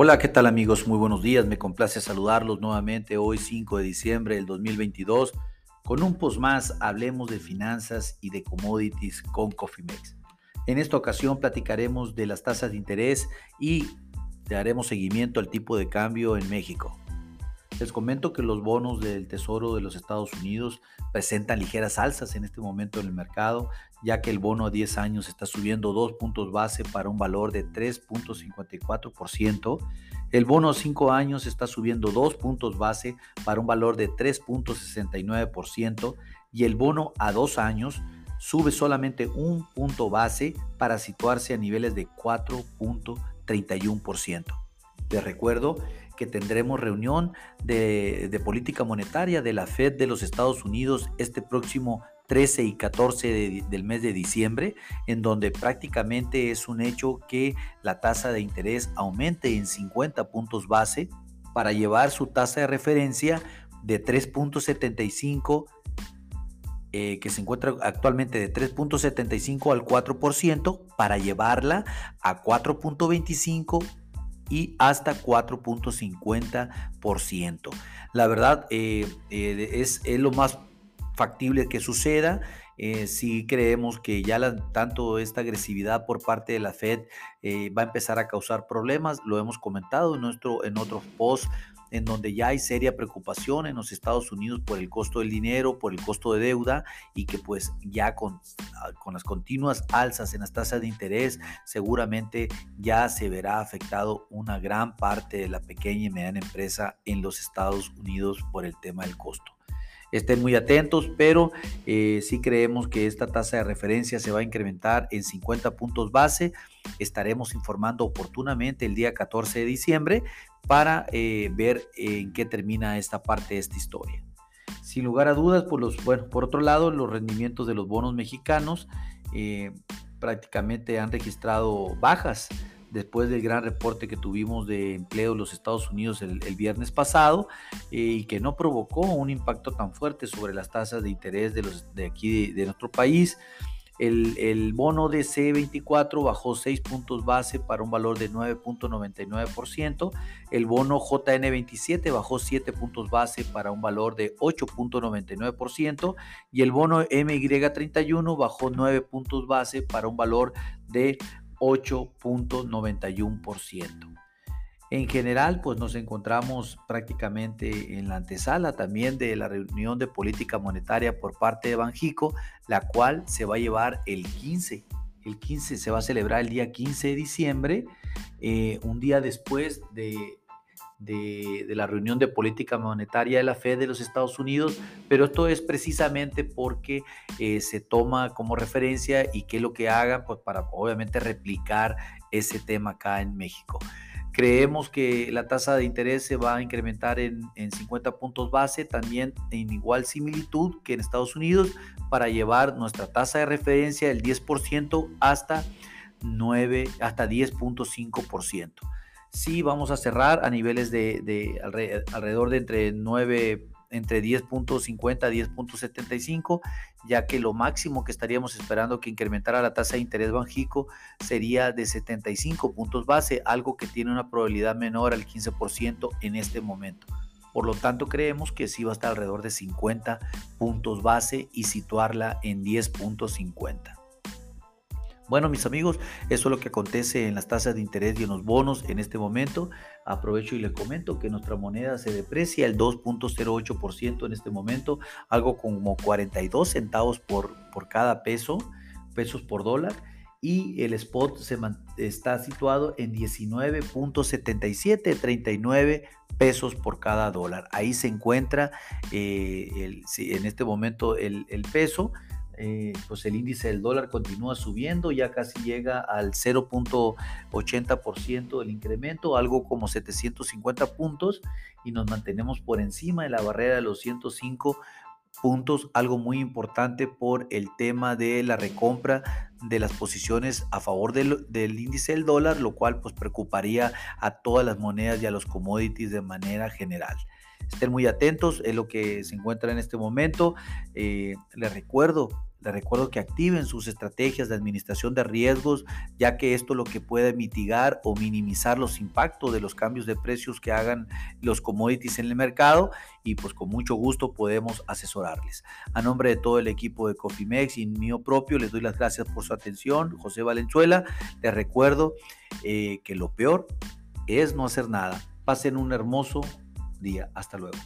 Hola, ¿qué tal amigos? Muy buenos días. Me complace saludarlos nuevamente hoy 5 de diciembre del 2022 con un post más. Hablemos de finanzas y de commodities con Cofimex. En esta ocasión platicaremos de las tasas de interés y daremos seguimiento al tipo de cambio en México. Les comento que los bonos del Tesoro de los Estados Unidos presentan ligeras alzas en este momento en el mercado, ya que el bono a 10 años está subiendo 2 puntos base para un valor de 3.54%. El bono a 5 años está subiendo 2 puntos base para un valor de 3.69% y el bono a 2 años sube solamente un punto base para situarse a niveles de 4.31%. Les recuerdo que tendremos reunión de, política monetaria de la Fed de los Estados Unidos este próximo 13 y 14 del mes de diciembre, en donde prácticamente es un hecho que la tasa de interés aumente en 50 puntos base para llevar su tasa de referencia de 3.75 eh, que se encuentra actualmente de 3.75 al 4% para llevarla a 4.25 y hasta 4.50%. La verdad eh, eh, es, lo más factible que suceda. Eh, si creemos que ya tanto esta agresividad por parte de la Fed va a empezar a causar problemas, lo hemos comentado en, nuestro, en otros posts en donde ya hay seria preocupación en los Estados Unidos por el costo del dinero, por el costo de deuda y que pues ya con, ah, con las continuas alzas en las tasas de interés seguramente ya se verá afectado una gran parte de la pequeña y mediana empresa en los Estados Unidos por el tema del costo. Estén muy atentos, pero eh, sí creemos que esta tasa de referencia se va a incrementar en 50 puntos base. Estaremos informando oportunamente el día 14 de diciembre para eh, ver en qué termina esta parte de esta historia. Sin lugar a dudas, por, los, bueno, por otro lado, los rendimientos de los bonos mexicanos eh, prácticamente han registrado bajas después del gran reporte que tuvimos de empleo en los Estados Unidos el, viernes pasado eh, y que no provocó un impacto tan fuerte sobre las tasas de interés de, los, de aquí de, nuestro país. El, bono de C24 bajó 6 puntos base para un valor de 9.99%. El bono JN27 bajó 7 puntos base para un valor de 8.99%. Y el bono MY31 bajó 9 puntos base para un valor de 8.91%. En general, pues nos encontramos prácticamente en la antesala también de la reunión de política monetaria por parte de Banjico, la cual se va a llevar el 15. El 15 se va a celebrar el día 15 de diciembre, eh, un día después de de, la reunión de política monetaria de la Fed de los Estados Unidos, pero esto es precisamente porque eh, se toma como referencia y qué es lo que hagan pues, para obviamente replicar ese tema acá en México. Creemos que la tasa de interés se va a incrementar en, 50 puntos base, también en igual similitud que en Estados Unidos, para llevar nuestra tasa de referencia del 10% hasta 9, hasta 10.5% sí vamos a cerrar a niveles de, alrededor de entre 9, entre 10.50 a 10.75, ya que lo máximo que estaríamos esperando que incrementara la tasa de interés Banjico sería de 75 puntos base, algo que tiene una probabilidad menor al 15% en este momento. Por lo tanto, creemos que sí va a estar alrededor de 50 puntos base y situarla en 10.50. Bueno, mis amigos, eso es lo que acontece en las tasas de interés y en los bonos en este momento. Aprovecho y les comento que nuestra moneda se deprecia el 2.08% en este momento, algo como 42 centavos por, por cada peso, pesos por dólar. Y el spot se está situado en 19.77, 39 pesos por cada dólar. Ahí se encuentra eh, en este momento el, el peso. Eh, pues el índice del dólar continúa subiendo, ya casi llega al 0.80% del incremento, algo como 750 puntos, y nos mantenemos por encima de la barrera de los 105 puntos, algo muy importante por el tema de la recompra de las posiciones a favor del, del, índice del dólar, lo cual pues preocuparía a todas las monedas y a los commodities de manera general. Estén muy atentos, es lo que se encuentra en este momento. Eh, les recuerdo les recuerdo que activen sus estrategias de administración de riesgos, ya que esto lo que puede mitigar o minimizar los impactos de los cambios de precios que hagan los commodities en el mercado y pues con mucho gusto podemos asesorarles. A nombre de todo el equipo de Cofimex y mío propio, les doy las gracias por su atención. José Valenzuela, les recuerdo eh, que lo peor es no hacer nada. Pasen un hermoso día. Hasta luego.